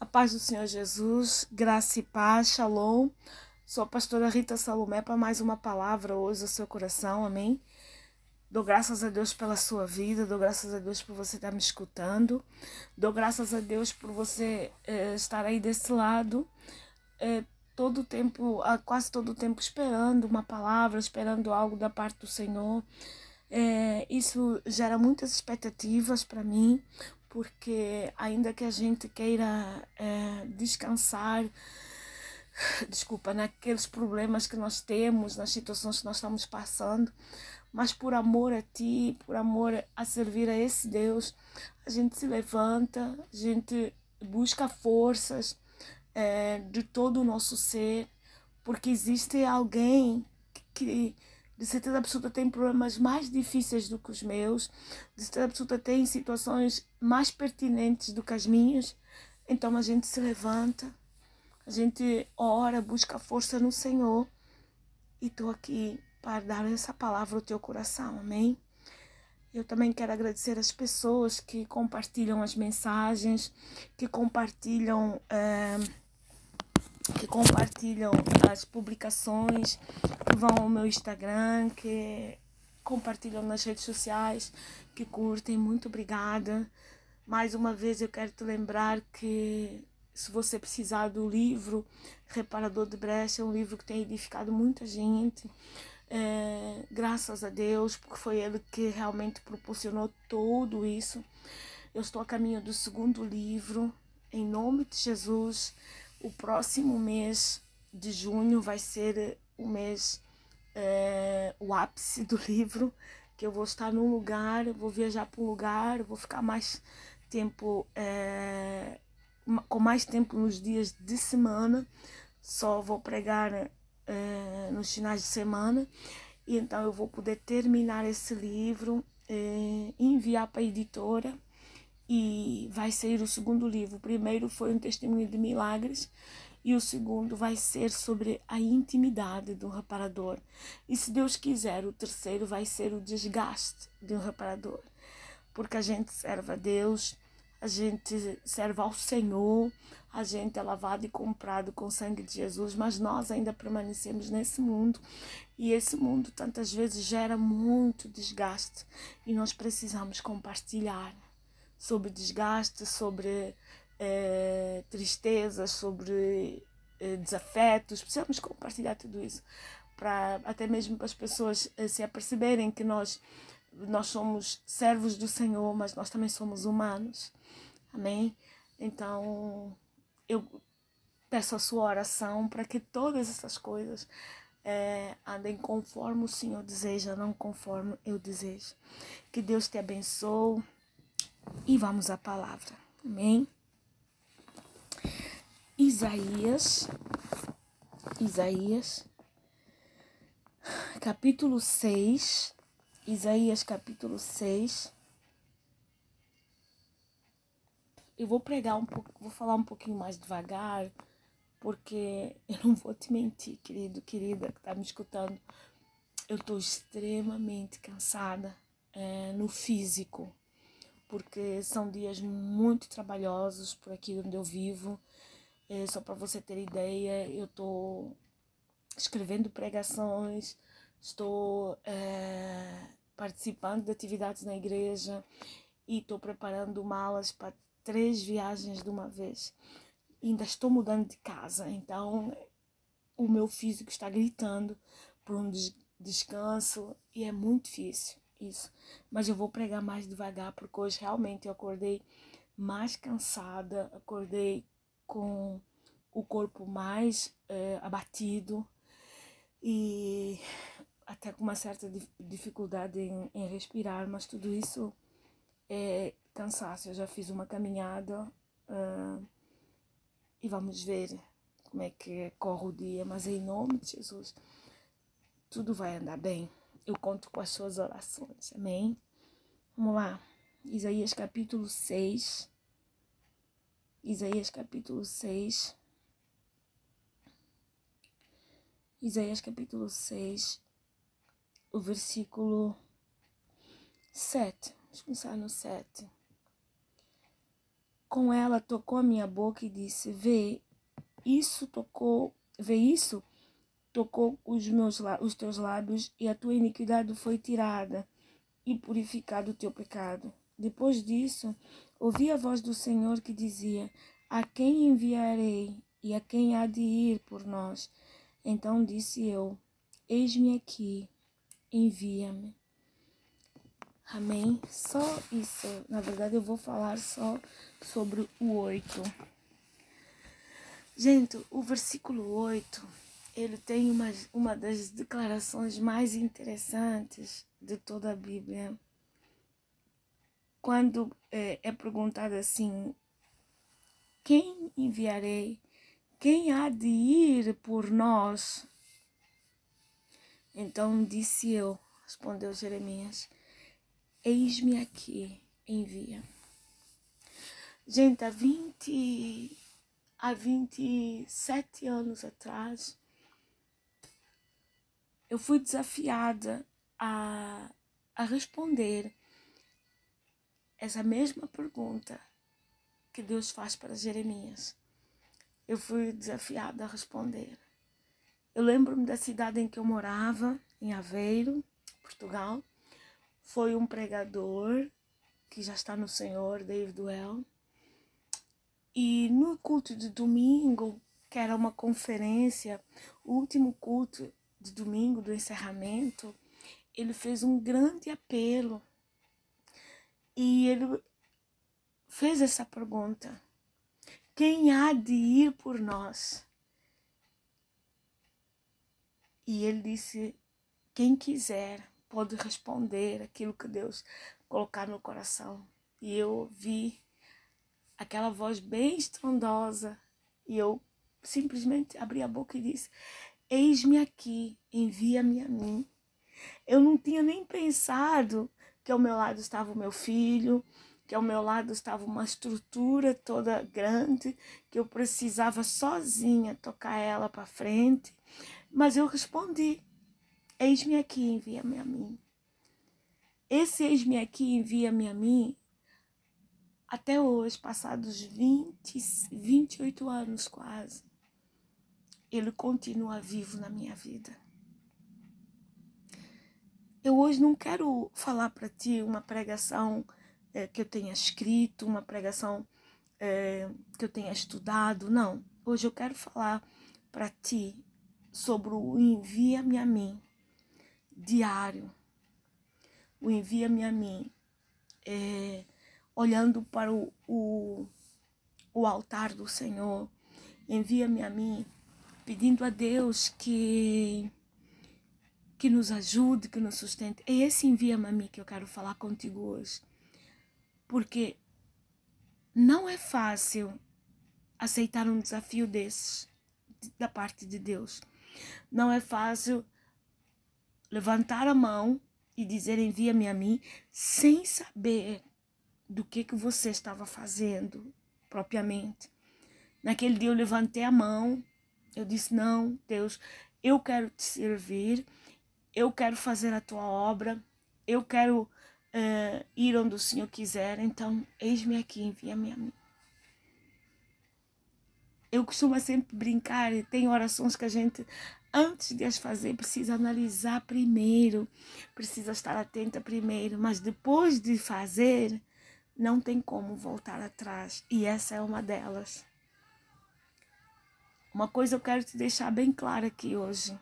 A paz do Senhor Jesus, graça e paz, shalom. Sou a pastora Rita Salomé para mais uma palavra hoje ao seu coração, amém? Dou graças a Deus pela sua vida, dou graças a Deus por você estar me escutando, dou graças a Deus por você eh, estar aí desse lado, eh, todo tempo, quase todo o tempo esperando uma palavra, esperando algo da parte do Senhor. É, isso gera muitas expectativas para mim, porque ainda que a gente queira é, descansar, desculpa, naqueles problemas que nós temos, nas situações que nós estamos passando, mas por amor a ti, por amor a servir a esse Deus, a gente se levanta, a gente busca forças é, de todo o nosso ser, porque existe alguém que de certeza absoluta tem problemas mais difíceis do que os meus, de certeza absoluta tem situações mais pertinentes do que as minhas. Então a gente se levanta, a gente ora, busca força no Senhor. E estou aqui para dar essa palavra ao teu coração, amém? Eu também quero agradecer as pessoas que compartilham as mensagens, que compartilham. Eh, que compartilham as publicações, que vão ao meu Instagram, que compartilham nas redes sociais, que curtem. Muito obrigada. Mais uma vez eu quero te lembrar que se você precisar do livro Reparador de Brecha, é um livro que tem edificado muita gente. É, graças a Deus, porque foi ele que realmente proporcionou tudo isso. Eu estou a caminho do segundo livro, em nome de Jesus o próximo mês de junho vai ser o mês, é, o ápice do livro, que eu vou estar num lugar, vou viajar para um lugar, vou ficar mais tempo, é, com mais tempo nos dias de semana, só vou pregar é, nos finais de semana, e então eu vou poder terminar esse livro, enviar para a editora e vai sair o segundo livro. O primeiro foi um testemunho de milagres e o segundo vai ser sobre a intimidade do reparador. E se Deus quiser, o terceiro vai ser o desgaste de um reparador. Porque a gente serve a Deus, a gente serve ao Senhor, a gente é lavado e comprado com o sangue de Jesus, mas nós ainda permanecemos nesse mundo e esse mundo tantas vezes gera muito desgaste e nós precisamos compartilhar sobre desgaste, sobre eh, tristezas, sobre eh, desafetos. Precisamos compartilhar tudo isso para até mesmo para as pessoas eh, se aperceberem que nós nós somos servos do Senhor, mas nós também somos humanos. Amém? Então, eu peço a sua oração para que todas essas coisas é, andem conforme o Senhor deseja, não conforme eu desejo. Que Deus te abençoe e vamos à palavra. Amém? Isaías, Isaías, capítulo 6, Isaías capítulo 6. Eu vou pregar um pouco, vou falar um pouquinho mais devagar, porque eu não vou te mentir, querido, querida, que tá me escutando. Eu tô extremamente cansada é, no físico porque são dias muito trabalhosos por aqui onde eu vivo. É, só para você ter ideia, eu estou escrevendo pregações, estou é, participando de atividades na igreja e estou preparando malas para três viagens de uma vez. ainda estou mudando de casa, então o meu físico está gritando por um descanso e é muito difícil isso. Mas eu vou pregar mais devagar, porque hoje realmente eu acordei mais cansada, acordei com o corpo mais é, abatido e até com uma certa dificuldade em, em, respirar, mas tudo isso é cansaço. Eu já fiz uma caminhada uh, e vamos ver como é que corre o dia, mas em nome de Jesus, tudo vai andar bem. Eu conto com as suas orações. Amém? Vamos lá. Isaías capítulo 6. Isaías capítulo 6. Isaías capítulo 6, o versículo 7. Vamos começar no 7. com ela tocou a minha boca e disse: Vê, isso tocou, vê isso? Tocou os meus os teus lábios e a tua iniquidade foi tirada e purificado o teu pecado. Depois disso, ouvi a voz do Senhor que dizia: A quem enviarei e a quem há de ir por nós? Então disse eu: Eis-me aqui, envia-me. Amém? Só isso. Na verdade, eu vou falar só sobre o 8. Gente, o versículo 8, ele tem uma, uma das declarações mais interessantes de toda a Bíblia. Quando é, é perguntado assim: Quem enviarei? Quem há de ir por nós? Então disse eu, respondeu Jeremias Eis-me aqui, envia. Gente, há 20, há 27 anos atrás, eu fui desafiada a, a responder essa mesma pergunta que Deus faz para Jeremias. Eu fui desafiada a responder. Eu lembro-me da cidade em que eu morava, em Aveiro, Portugal foi um pregador que já está no Senhor, David Well. E no culto de domingo, que era uma conferência, o último culto de domingo do encerramento, ele fez um grande apelo. E ele fez essa pergunta: Quem há de ir por nós? E ele disse: Quem quiser pode responder aquilo que Deus colocar no coração. E eu ouvi aquela voz bem estrondosa e eu simplesmente abri a boca e disse: Eis-me aqui, envia-me a mim. Eu não tinha nem pensado que ao meu lado estava o meu filho, que ao meu lado estava uma estrutura toda grande, que eu precisava sozinha tocar ela para frente. Mas eu respondi: Eis-me aqui, envia-me a mim. Esse eis-me aqui, envia-me a mim, até hoje, passados 20, 28 anos quase, ele continua vivo na minha vida. Eu hoje não quero falar para ti uma pregação é, que eu tenha escrito, uma pregação é, que eu tenha estudado, não. Hoje eu quero falar para ti sobre o envia-me a mim diário. O envia-me a mim, é, olhando para o, o, o altar do Senhor. Envia-me a mim, pedindo a Deus que que nos ajude, que nos sustente. É esse envia-me a mim que eu quero falar contigo hoje. Porque não é fácil aceitar um desafio desses da parte de Deus. Não é fácil levantar a mão e dizer envia-me a mim, sem saber do que que você estava fazendo propriamente. Naquele dia eu levantei a mão, eu disse não, Deus, eu quero te servir, eu quero fazer a tua obra, eu quero uh, ir onde o Senhor quiser, então eis-me aqui, envia-me a mim. Eu costumo sempre brincar, e tem orações que a gente antes de as fazer, precisa analisar primeiro, precisa estar atenta primeiro, mas depois de fazer, não tem como voltar atrás. E essa é uma delas. Uma coisa eu quero te deixar bem clara aqui hoje.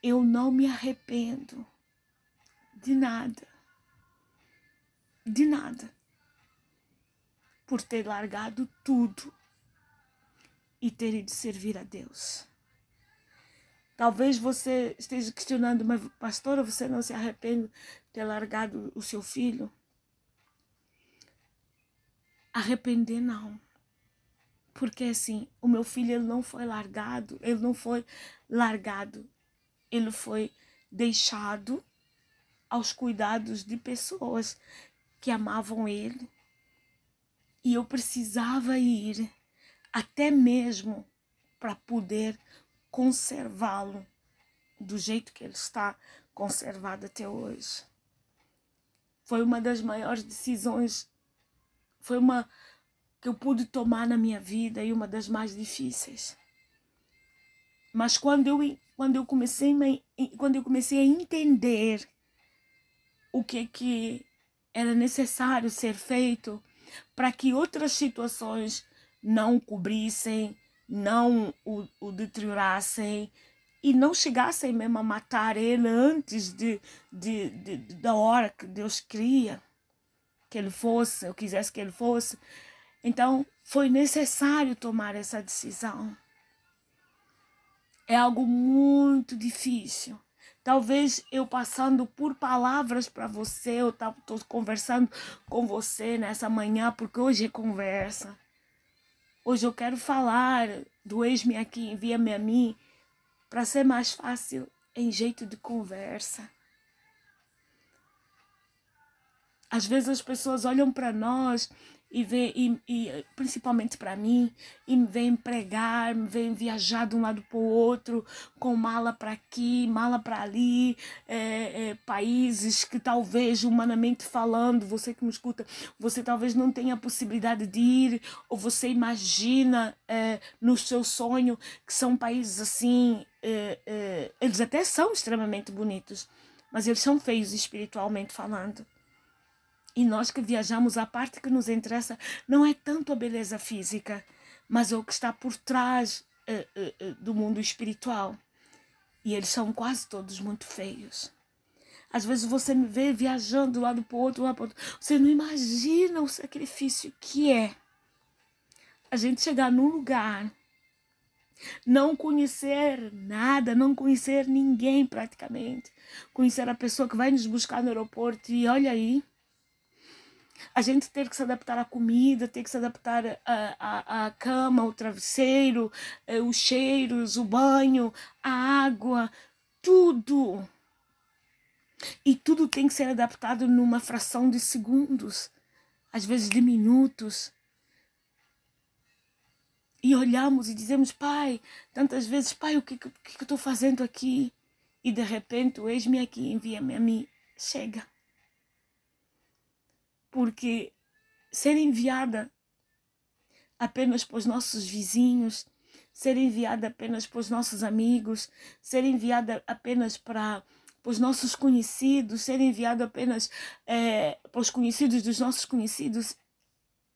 Eu não me arrependo de nada. De nada. Por ter largado tudo e ter ido servir a Deus. Talvez você esteja questionando, mas pastora, você não se arrepende de ter largado o seu filho? Arrepender não. Porque assim, o meu filho ele não foi largado, ele não foi largado, ele foi deixado aos cuidados de pessoas que amavam ele. E eu precisava ir até mesmo para poder conservá-lo do jeito que ele está conservado até hoje. Foi uma das maiores decisões, foi uma que eu pude tomar na minha vida e uma das mais difíceis. Mas quando eu, quando eu, comecei, quando eu comecei a entender o que, que era necessário ser feito para que outras situações não cobrissem, não o, o deteriorassem e não chegassem mesmo a matar ele antes de, de, de, da hora que Deus cria que ele fosse, eu quisesse que ele fosse. Então, foi necessário tomar essa decisão. É algo muito difícil. Talvez eu passando por palavras para você, eu estou conversando com você nessa manhã, porque hoje é conversa. Hoje eu quero falar do ex-me aqui, envia-me a mim, para ser mais fácil em jeito de conversa. Às vezes as pessoas olham para nós e, vê, e, e principalmente para mim, e vem pregar, vem viajar de um lado para o outro, com mala para aqui, mala para ali, é, é, países que talvez, humanamente falando, você que me escuta, você talvez não tenha a possibilidade de ir, ou você imagina é, no seu sonho que são países assim, eles até são extremamente bonitos, mas eles são feios espiritualmente falando. E nós que viajamos, a parte que nos interessa não é tanto a beleza física, mas o que está por trás uh, uh, do mundo espiritual. E eles são quase todos muito feios. Às vezes você me vê viajando um lado para outro, lado para outro. Você não imagina o sacrifício que é a gente chegar num lugar, não conhecer nada, não conhecer ninguém praticamente, conhecer a pessoa que vai nos buscar no aeroporto e olha aí, a gente ter que se adaptar à comida, ter que se adaptar à, cama, ao travesseiro, eh, os cheiros, o banho, a água, tudo. E tudo tem que ser adaptado numa fração de segundos, às vezes de minutos. E olhamos e dizemos, pai, tantas vezes, pai, o que, que, que eu estou fazendo aqui? E de repente, eis-me aqui, envia-me a mim. Chega porque ser enviada apenas para os nossos vizinhos, ser enviada apenas para os nossos amigos, ser enviada apenas para, os nossos conhecidos, ser enviada apenas é, para os conhecidos dos nossos conhecidos,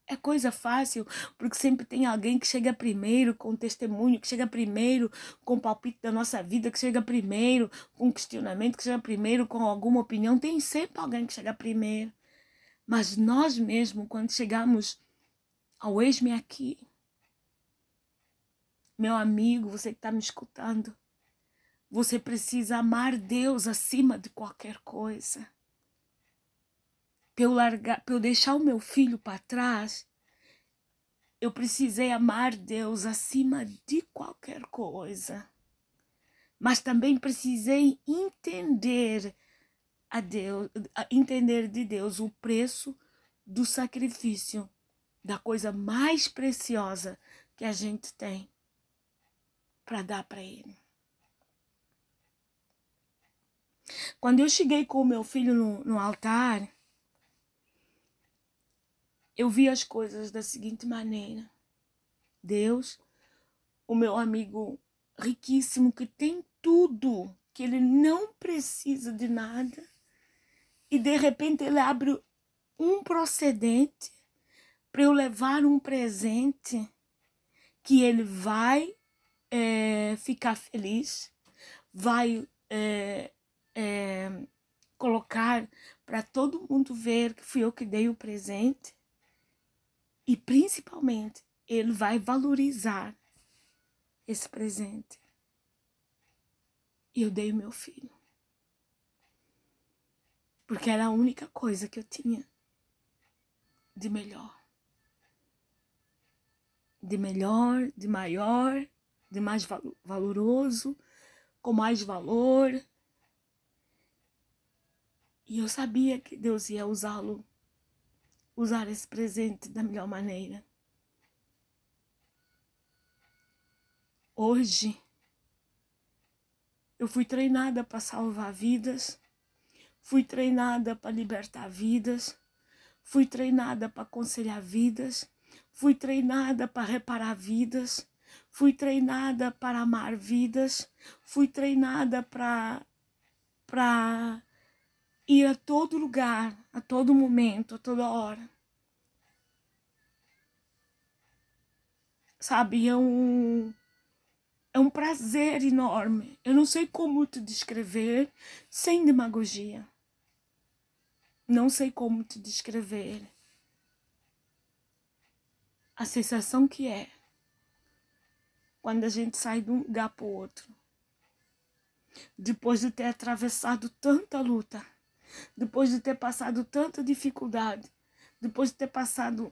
é coisa fácil, porque sempre tem alguém que chega primeiro com testemunho, que chega primeiro com o palpite da nossa vida, que chega primeiro com questionamento, que chega primeiro com alguma opinião. Tem sempre alguém que chega primeiro. Mas nós mesmos, quando chegamos ao eis-me aqui, meu amigo, você que está me escutando, você precisa amar Deus acima de qualquer coisa. Para eu, largar, para eu deixar o meu filho para trás, eu precisei amar Deus acima de qualquer coisa. Mas também precisei entender a Deus, a entender de Deus o preço do sacrifício, da coisa mais preciosa que a gente tem para dar para Ele. Quando eu cheguei com o meu filho no, no altar, eu vi as coisas da seguinte maneira: Deus, o meu amigo riquíssimo que tem tudo, que ele não precisa de nada, e de repente ele abre um procedente para eu levar um presente que ele vai é, ficar feliz, vai é, é, colocar para todo mundo ver que fui eu que dei o presente e principalmente ele vai valorizar esse presente. E eu dei o meu filho porque era a única coisa que eu tinha de melhor. De melhor, de maior, de mais valoroso, com mais valor. E eu sabia que Deus ia usá-lo, usar esse presente da melhor maneira. Hoje, eu fui treinada para salvar vidas Fui treinada para libertar vidas. Fui treinada para aconselhar vidas. Fui treinada para reparar vidas. Fui treinada para amar vidas. Fui treinada para para ir a todo lugar, a todo momento, a toda hora. Sabe, é um é um prazer enorme. Eu não sei como te descrever sem demagogia. Não sei como te descrever a sensação que é quando a gente sai de um lugar para o outro. Depois de ter atravessado tanta luta, depois de ter passado tanta dificuldade, depois de ter passado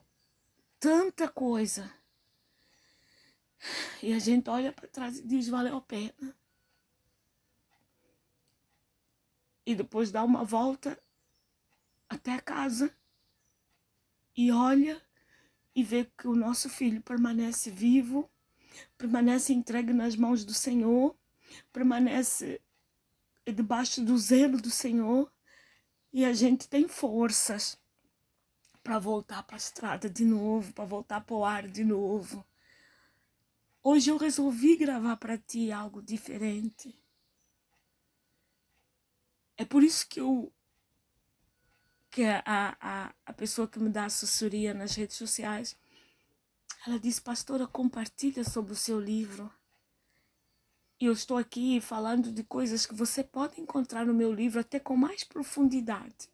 tanta coisa. E a gente olha para trás e diz: valeu a pena. E depois dá uma volta até casa e olha e vê que o nosso filho permanece vivo, permanece entregue nas mãos do Senhor, permanece debaixo do zelo do Senhor e a gente tem forças para voltar para a estrada de novo, para voltar para o ar de novo. Hoje eu resolvi gravar para ti algo diferente. É por isso que eu que a, a, a pessoa que me dá assessoria nas redes sociais, ela disse, pastora, compartilha sobre o seu livro. E eu estou aqui falando de coisas que você pode encontrar no meu livro até com mais profundidade.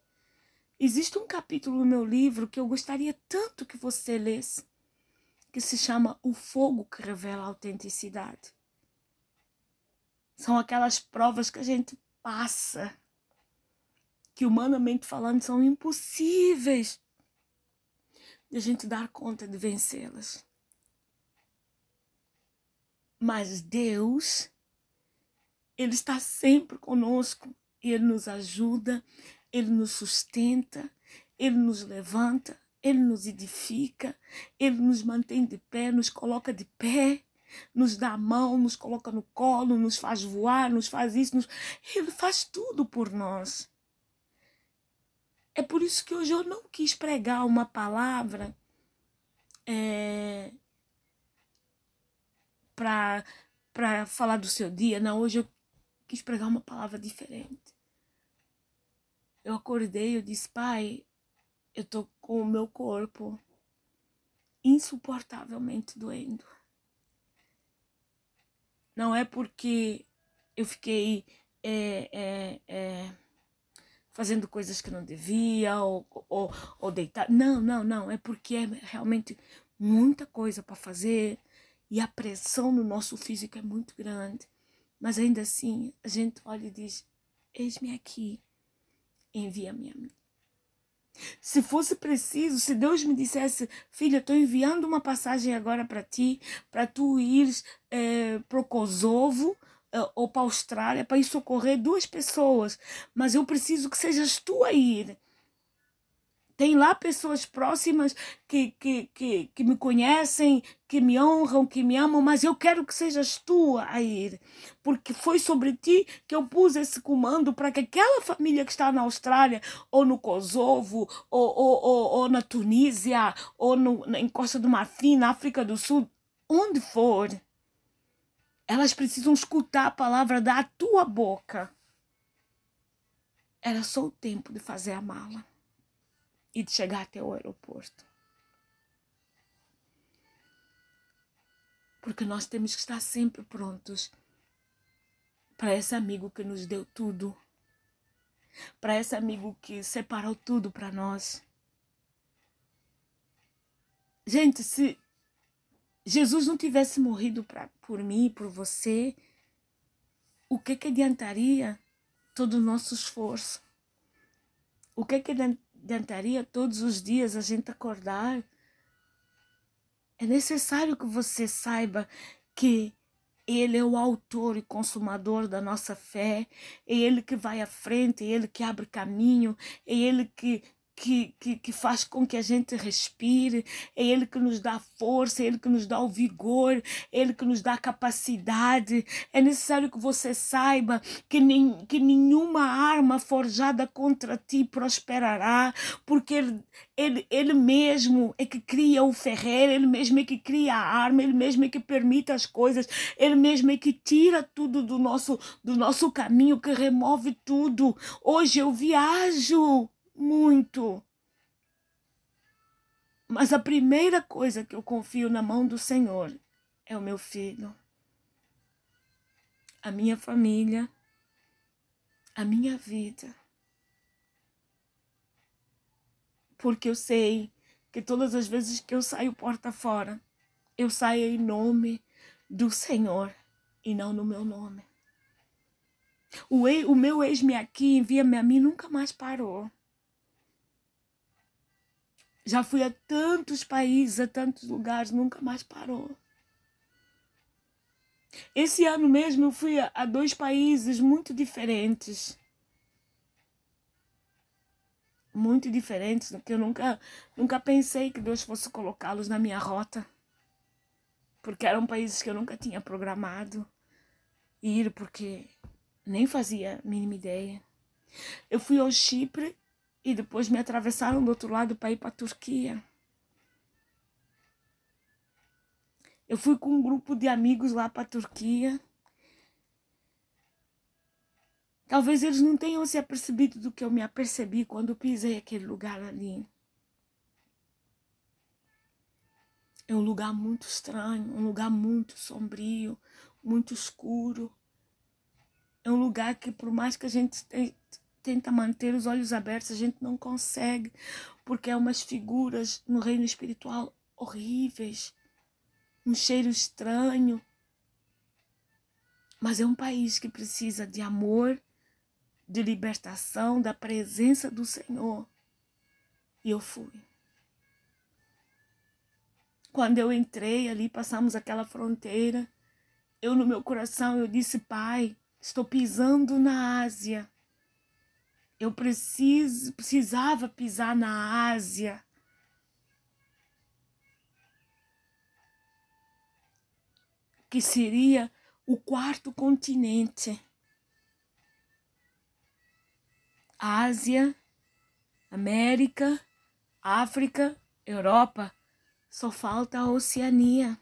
Existe um capítulo no meu livro que eu gostaria tanto que você lesse que se chama O Fogo que Revela a Autenticidade. São aquelas provas que a gente passa, que humanamente falando são impossíveis de a gente dar conta de vencê-las. Mas Deus, Ele está sempre conosco, Ele nos ajuda, Ele nos sustenta, Ele nos levanta, ele nos edifica, Ele nos mantém de pé, nos coloca de pé, nos dá a mão, nos coloca no colo, nos faz voar, nos faz isso. Nos... Ele faz tudo por nós. É por isso que hoje eu não quis pregar uma palavra é, para falar do seu dia. Não, hoje eu quis pregar uma palavra diferente. Eu acordei, eu disse, pai, eu tô com o meu corpo insuportavelmente doendo. Não é porque eu fiquei é, é, é, fazendo coisas que não devia ou, ou, ou deitar. Não, não, não. É porque é realmente muita coisa para fazer e a pressão no nosso físico é muito grande. Mas ainda assim, a gente olha e diz: Eis-me aqui, envia-me a mim. Se fosse preciso, se Deus me dissesse, filha, estou enviando uma passagem agora para ti, para tu ires é, para o Kosovo ou para a Austrália, para ir socorrer duas pessoas, mas eu preciso que sejas tu a ir. Tem lá pessoas próximas que, que, que, que me conhecem, que me honram, que me amam, mas eu quero que sejas tu a ir, porque foi sobre ti que eu pus esse comando para que aquela família que está na Austrália, ou no Kosovo, ou, ou, ou, ou na Tunísia, ou no, na Costa do Marfim, na África do Sul, onde for, elas precisam escutar a palavra da tua boca. Era só o tempo de fazer a mala e de chegar até o aeroporto. Porque nós temos que estar sempre prontos para esse amigo que nos deu tudo, para esse amigo que separou tudo para nós. Gente, se Jesus não tivesse morrido pra, por mim, por você, o que que adiantaria todo o nosso esforço? O que que adiantaria todos os dias a gente acordar. É necessário que você saiba que ele é o autor e consumador da nossa fé, é Ele que vai à frente, é Ele que abre caminho, é Ele que que, que, que, faz com que a gente respire, é Ele que nos dá força, é Ele que nos dá o vigor, é Ele que nos dá a capacidade. É necessário que você saiba que, nem, que nenhuma arma forjada contra ti prosperará, porque Ele, ele, ele mesmo é que cria o ferreiro, Ele mesmo é que cria a arma, Ele mesmo é que permite as coisas, Ele mesmo é que tira tudo do nosso, do nosso caminho, que remove tudo. Hoje eu viajo muito. Mas a primeira coisa que eu confio na mão do Senhor é o meu filho, a minha família, a minha vida. Porque eu sei que todas as vezes que eu saio porta fora, eu saio em nome do Senhor e não no meu nome. O, o meu ex-me aqui, envia-me a mim, nunca mais parou. Já fui a tantos países, a tantos lugares, nunca mais parou. Esse ano mesmo eu fui a, a dois países muito diferentes. Muito diferentes, que eu nunca, nunca pensei que Deus fosse colocá-los na minha rota. Porque eram países que eu nunca tinha programado ir, porque nem fazia a mínima ideia. Eu fui ao Chipre e depois me atravessaram do outro lado para ir para a Turquia. Eu fui com um grupo de amigos lá para a Turquia. Talvez eles não tenham se apercebido do que eu me apercebi quando pisei aquele lugar ali. É um lugar muito estranho, um lugar muito sombrio, muito escuro. É um lugar que, por mais que a gente tenta manter os olhos abertos, a gente não consegue, porque é umas figuras no reino espiritual horríveis, um cheiro estranho. Mas é um país que precisa de amor, de libertação, da presença do Senhor. E eu fui. Quando eu entrei ali, passamos aquela fronteira, eu no meu coração eu disse, Pai, estou pisando na Ásia eu preciso, precisava pisar na Ásia. Que seria o quarto continente. Ásia, América, África, Europa. Só falta a Oceania.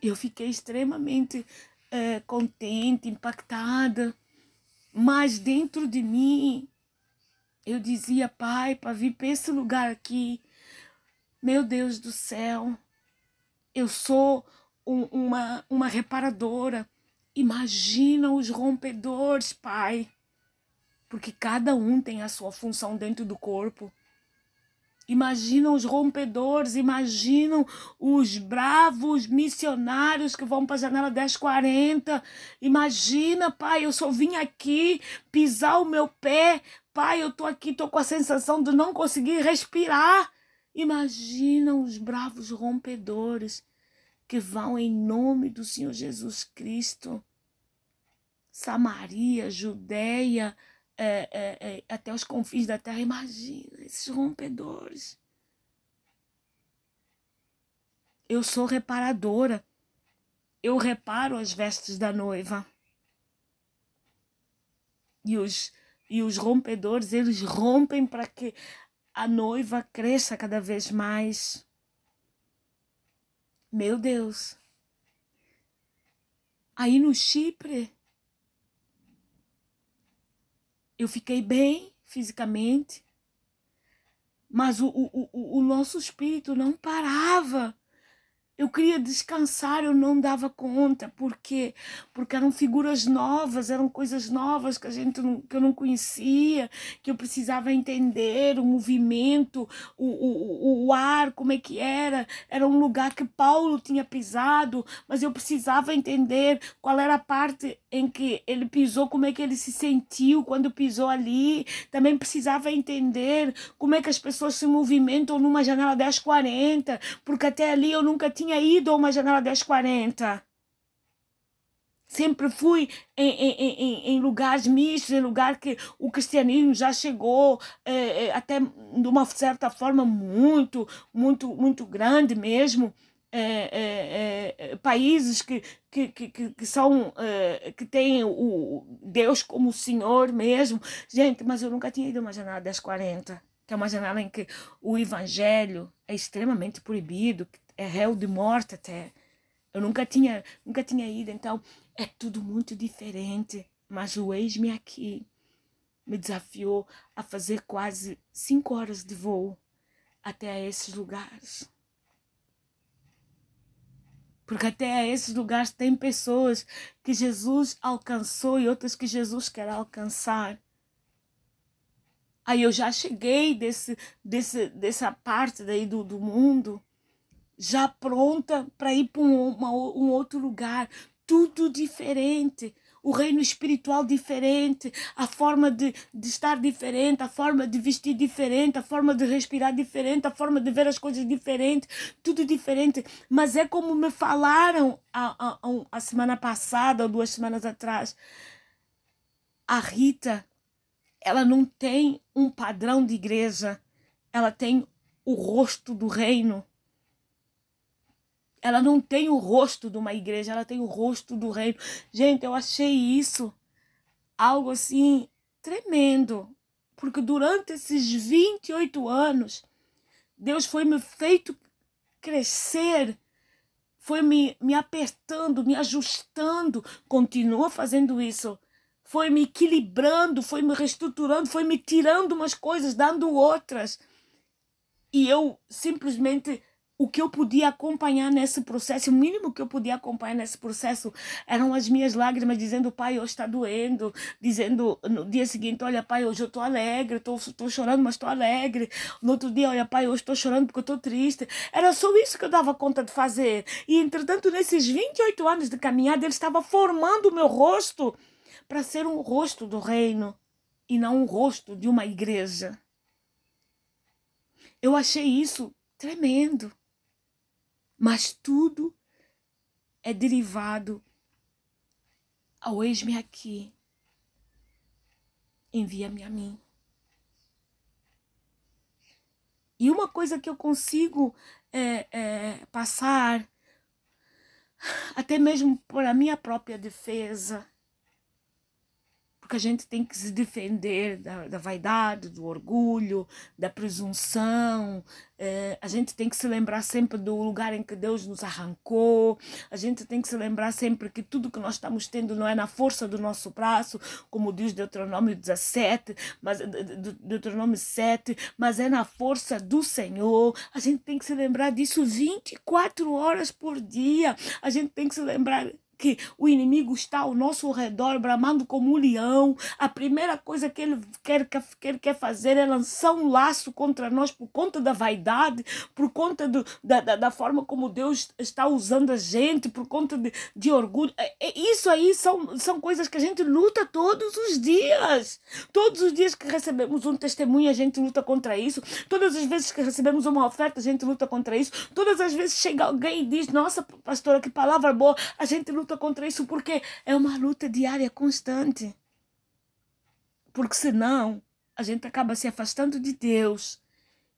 Eu fiquei extremamente é, contente, impactada mas dentro de mim, eu dizia, Pai, para vir para esse lugar aqui, meu Deus do céu, eu sou um, uma, uma reparadora. Imagina os rompedores, Pai. Porque cada um tem a sua função dentro do corpo. Imaginam os rompedores, imaginam os bravos missionários que vão para a janela 1040. Imagina, pai, eu só vim aqui pisar o meu pé. Pai, eu tô aqui, tô com a sensação de não conseguir respirar. Imagina os bravos rompedores que vão em nome do Senhor Jesus Cristo. Samaria, Judéia, é, é, é, até os confins da terra. Imagina esses rompedores. Eu sou reparadora. Eu reparo as vestes da noiva. E os, e os rompedores, eles rompem para que a noiva cresça cada vez mais. Meu Deus. Aí no Chipre, eu fiquei bem fisicamente, mas o, o, o nosso espírito não parava eu queria descansar, eu não dava conta, porque porque eram figuras novas, eram coisas novas que a gente não, que eu não conhecia, que eu precisava entender o movimento, o, o, o ar, como é que era. Era um lugar que Paulo tinha pisado, mas eu precisava entender qual era a parte em que ele pisou, como é que ele se sentiu quando pisou ali. Também precisava entender como é que as pessoas se movimentam numa janela 1040, porque até ali eu nunca tinha tinha ido a uma janela 1040. Sempre fui em, em, em, em lugares mistos, em lugar que o cristianismo já chegou é, até de uma certa forma muito, muito, muito grande mesmo. É, países que, que, que, que são que têm o Deus como Senhor mesmo. Gente, mas eu nunca tinha ido a uma janela 1040, que é uma janela em que o evangelho é extremamente proibido, é réu de morte até. Eu nunca tinha, nunca tinha ido, então é tudo muito diferente. Mas o ex-me aqui me desafiou a fazer quase cinco horas de voo até a esses lugares. Porque até a esses lugares tem pessoas que Jesus alcançou e outras que Jesus quer alcançar. Aí eu já cheguei desse, desse, dessa parte daí do, do mundo já pronta para ir para um, um outro lugar. Tudo diferente. O reino espiritual diferente, a forma de, de estar diferente, a forma de vestir diferente, a forma de respirar diferente, a forma de ver as coisas diferente, tudo diferente. Mas é como me falaram a, a, a semana passada ou duas semanas atrás. A Rita, ela não tem um padrão de igreja, ela tem o rosto do reino ela não tem o rosto de uma igreja, ela tem o rosto do reino. Gente, eu achei isso algo assim tremendo, porque durante esses 28 anos, Deus foi me feito crescer, foi me, me apertando, me ajustando, continua fazendo isso. Foi me equilibrando, foi me reestruturando, foi me tirando umas coisas, dando outras. E eu simplesmente o que eu podia acompanhar nesse processo, o mínimo que eu podia acompanhar nesse processo eram as minhas lágrimas dizendo, pai, hoje está doendo, dizendo no dia seguinte, olha, pai, hoje eu estou alegre, estou chorando, mas estou alegre. No outro dia, olha, pai, hoje estou chorando porque estou triste. Era só isso que eu dava conta de fazer. E, entretanto, nesses 28 anos de caminhada, ele estava formando o meu rosto para ser um rosto do reino e não um rosto de uma igreja. Eu achei isso tremendo. Mas tudo é derivado ao eis-me aqui. Envia-me a mim. E uma coisa que eu consigo é, é, passar, até mesmo por a minha própria defesa, porque a gente tem que se defender da, da vaidade, do orgulho, da presunção. É, a gente tem que se lembrar sempre do lugar em que Deus nos arrancou. A gente tem que se lembrar sempre que tudo que nós estamos tendo não é na força do nosso braço, como diz Deuteronômio 17, mas, Deuteronômio 7, mas é na força do Senhor. A gente tem que se lembrar disso 24 horas por dia. A gente tem que se lembrar que o inimigo está ao nosso redor, bramando como um leão, a primeira coisa que ele quer, quer, quer fazer é lançar um laço contra nós por conta da vaidade, por conta do, da, da, da forma como Deus está usando a gente, por conta de, de orgulho. É, é, isso aí são, são coisas que a gente luta todos os dias. Todos os dias que recebemos um testemunho, a gente luta contra isso. Todas as vezes que recebemos uma oferta, a gente luta contra isso. Todas as vezes chega alguém e diz: Nossa, pastora, que palavra boa, a gente luta luta contra isso porque é uma luta diária constante. Porque senão a gente acaba se afastando de Deus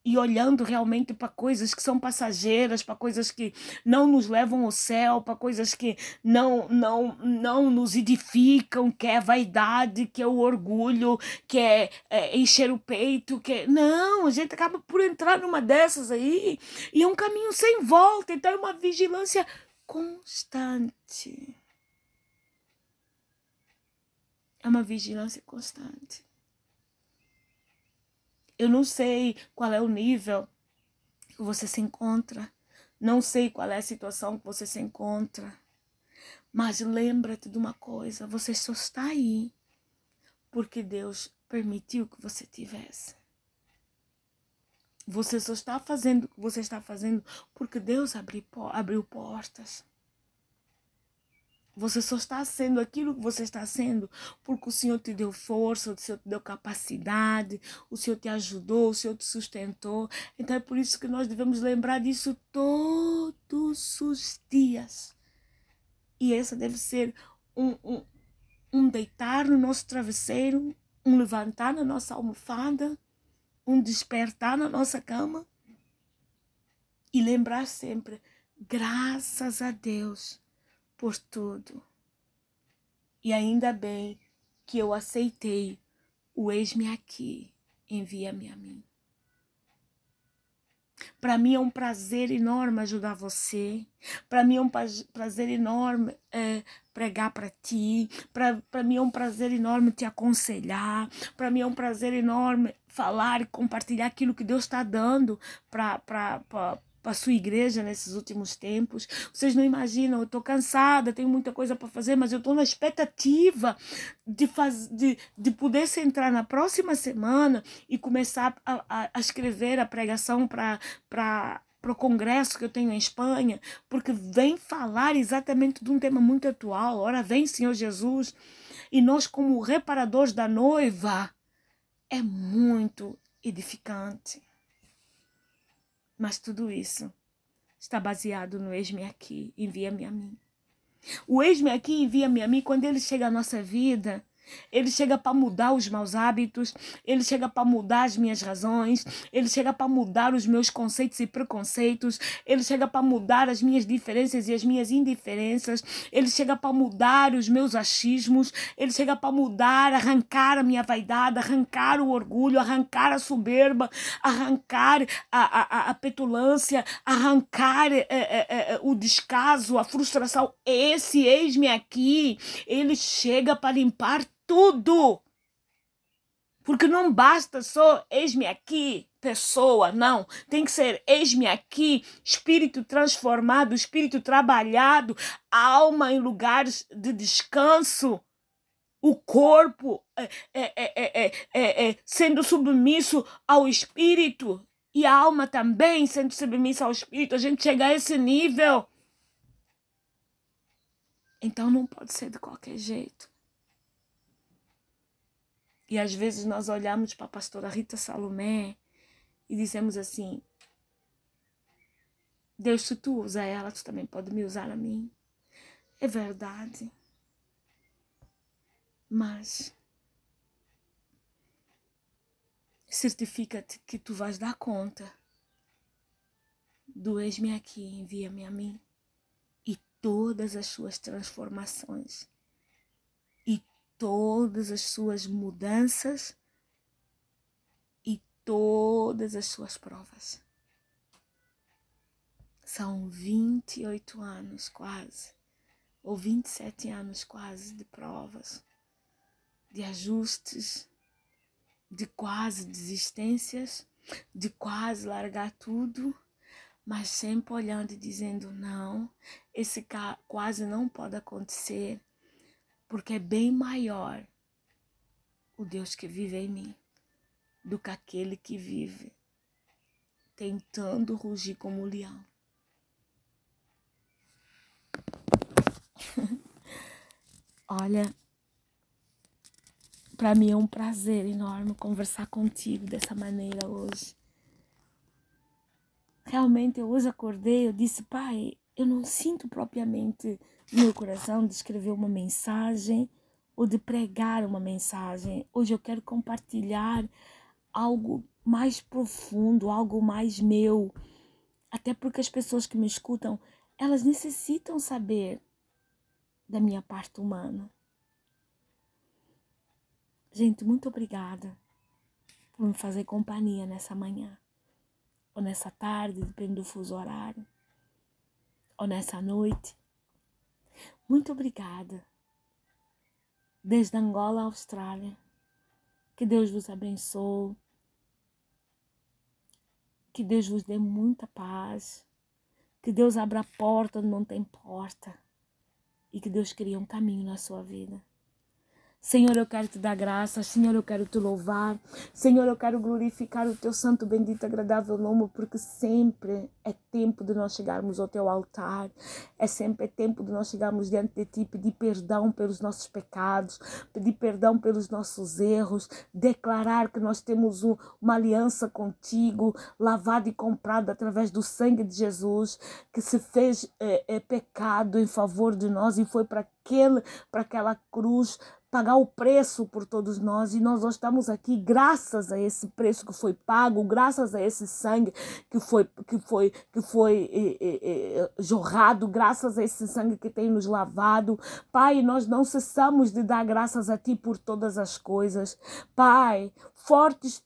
e olhando realmente para coisas que são passageiras, para coisas que não nos levam ao céu, para coisas que não não não nos edificam, que é a vaidade, que é o orgulho, que é, é encher o peito, que é... não, a gente acaba por entrar numa dessas aí e é um caminho sem volta, então é uma vigilância constante. É uma vigilância constante. Eu não sei qual é o nível que você se encontra. Não sei qual é a situação que você se encontra. Mas lembra-te de uma coisa: você só está aí porque Deus permitiu que você tivesse. Você só está fazendo o que você está fazendo porque Deus abriu, abriu portas. Você só está sendo aquilo que você está sendo porque o Senhor te deu força, o Senhor te deu capacidade, o Senhor te ajudou, o Senhor te sustentou. Então é por isso que nós devemos lembrar disso todos os dias. E esse deve ser um, um, um deitar no nosso travesseiro, um levantar na nossa almofada, um despertar na nossa cama e lembrar sempre, graças a Deus por tudo. E ainda bem que eu aceitei o eis-me aqui, envia-me a mim. Para mim é um prazer enorme ajudar você. Para mim é um prazer enorme é, pregar para ti. Para mim é um prazer enorme te aconselhar. Para mim é um prazer enorme falar e compartilhar aquilo que Deus está dando para para a sua igreja nesses últimos tempos. Vocês não imaginam, eu estou cansada, tenho muita coisa para fazer, mas eu estou na expectativa de, faz, de, de poder entrar na próxima semana e começar a, a, a escrever a pregação para para o congresso que eu tenho em Espanha, porque vem falar exatamente de um tema muito atual. Ora, vem Senhor Jesus, e nós, como reparadores da noiva, é muito edificante. Mas tudo isso está baseado no eis-me aqui, envia-me a mim. O eis-me aqui, envia-me a mim, quando ele chega à nossa vida, ele chega para mudar os maus hábitos, ele chega para mudar as minhas razões, ele chega para mudar os meus conceitos e preconceitos, ele chega para mudar as minhas diferenças e as minhas indiferenças, ele chega para mudar os meus achismos, ele chega para mudar, arrancar a minha vaidade, arrancar o orgulho, arrancar a soberba, arrancar a, a, a petulância, arrancar é, é, é, o descaso, a frustração. Esse eis-me aqui, ele chega para limpar tudo. Porque não basta só eis-me aqui, pessoa, não. Tem que ser eis-me aqui, espírito transformado, espírito trabalhado, alma em lugares de descanso, o corpo é, é, é, é, sendo submisso ao espírito e a alma também sendo submissa ao espírito. A gente chega a esse nível. Então não pode ser de qualquer jeito. E às vezes nós olhamos para a pastora Rita Salomé e dizemos assim: Deus, se tu usa ela, tu também pode me usar a mim. É verdade. Mas certifica-te que tu vais dar conta do eis-me aqui, envia-me a mim e todas as suas transformações todas as suas mudanças e todas as suas provas. São 28 anos quase, ou 27 anos quase de provas, de ajustes, de quase desistências, de quase largar tudo, mas sempre olhando e dizendo: não, esse quase não pode acontecer porque é bem maior o Deus que vive em mim do que aquele que vive tentando rugir como um leão. Olha, para mim é um prazer enorme conversar contigo dessa maneira hoje. Realmente eu hoje acordei, eu disse, pai, eu não sinto propriamente no meu coração de escrever uma mensagem ou de pregar uma mensagem. Hoje eu quero compartilhar algo mais profundo, algo mais meu. Até porque as pessoas que me escutam, elas necessitam saber da minha parte humana. Gente, muito obrigada por me fazer companhia nessa manhã, ou nessa tarde, depende do fuso horário ou nessa noite. Muito obrigada. Desde Angola à Austrália. Que Deus vos abençoe. Que Deus vos dê muita paz. Que Deus abra a porta onde não tem porta. E que Deus crie um caminho na sua vida. Senhor, eu quero te dar graças. Senhor, eu quero te louvar. Senhor, eu quero glorificar o teu santo, bendito, agradável nome, porque sempre é tempo de nós chegarmos ao teu altar. É sempre tempo de nós chegarmos diante de ti, pedir perdão pelos nossos pecados, pedir perdão pelos nossos erros, declarar que nós temos uma aliança contigo, lavada e comprada através do sangue de Jesus, que se fez é, é, pecado em favor de nós e foi para para aquela cruz pagar o preço por todos nós e nós estamos aqui graças a esse preço que foi pago, graças a esse sangue que foi que foi que foi eh, eh, eh, jorrado, graças a esse sangue que tem nos lavado. Pai, nós não cessamos de dar graças a ti por todas as coisas. Pai, fortes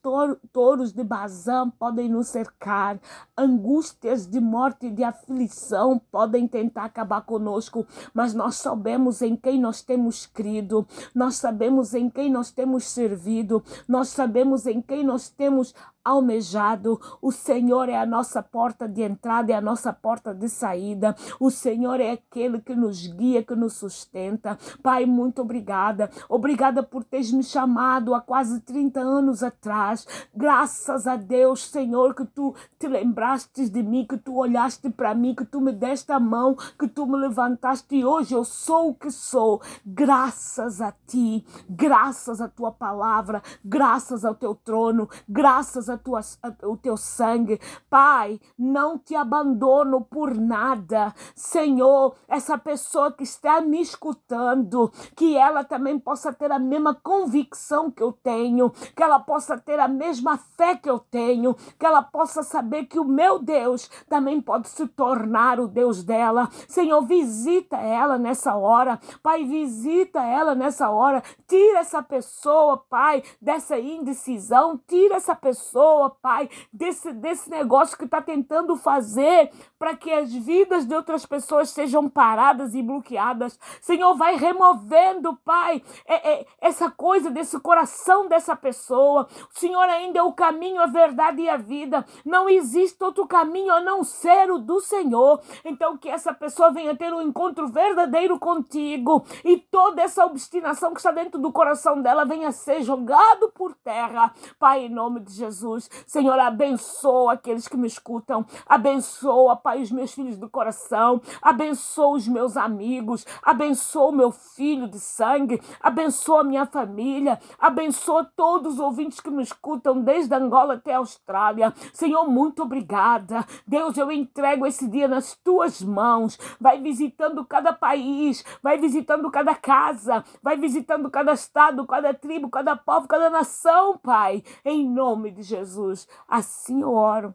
touros de Bazã podem nos cercar, angústias de morte e de aflição podem tentar acabar conosco, mas nós sabemos em quem nós temos crido nós sabemos em quem nós temos servido, nós sabemos em quem nós temos almejado. O Senhor é a nossa porta de entrada e a nossa porta de saída. O Senhor é aquele que nos guia, que nos sustenta. Pai, muito obrigada. Obrigada por teres me chamado há quase 30 anos atrás. Graças a Deus, Senhor, que tu te lembraste de mim, que tu olhaste para mim, que tu me deste a mão, que tu me levantaste e hoje eu sou o que sou. Graças a ti, graças à tua palavra, graças ao teu trono, graças a tua, o teu sangue. Pai, não te abandono por nada. Senhor, essa pessoa que está me escutando, que ela também possa ter a mesma convicção que eu tenho, que ela possa ter a mesma fé que eu tenho, que ela possa saber que o meu Deus também pode se tornar o Deus dela. Senhor, visita ela nessa hora. Pai, visita ela nessa hora. Tira essa pessoa, Pai, dessa indecisão. Tira essa pessoa pessoa, Pai, desse, desse negócio que está tentando fazer para que as vidas de outras pessoas sejam paradas e bloqueadas. Senhor, vai removendo, Pai, é, é, essa coisa desse coração dessa pessoa. O Senhor ainda é o caminho, a verdade e a vida. Não existe outro caminho a não ser o do Senhor. Então, que essa pessoa venha ter um encontro verdadeiro contigo e toda essa obstinação que está dentro do coração dela venha ser jogado por terra. Pai, em nome de Jesus. Senhor, abençoa aqueles que me escutam. Abençoa, Pai, os meus filhos do coração. Abençoa os meus amigos. Abençoa o meu filho de sangue. Abençoa a minha família. Abençoa todos os ouvintes que me escutam, desde Angola até a Austrália. Senhor, muito obrigada. Deus, eu entrego esse dia nas tuas mãos. Vai visitando cada país, vai visitando cada casa, vai visitando cada estado, cada tribo, cada povo, cada nação, Pai. Em nome de Jesus. Assim eu oro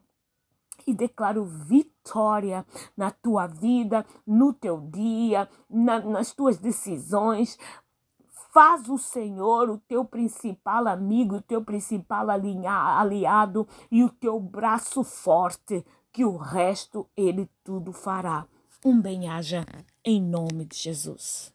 e declaro vitória na tua vida, no teu dia, na, nas tuas decisões. Faz o Senhor o teu principal amigo, o teu principal aliado e o teu braço forte, que o resto ele tudo fará. Um bem-aja em nome de Jesus.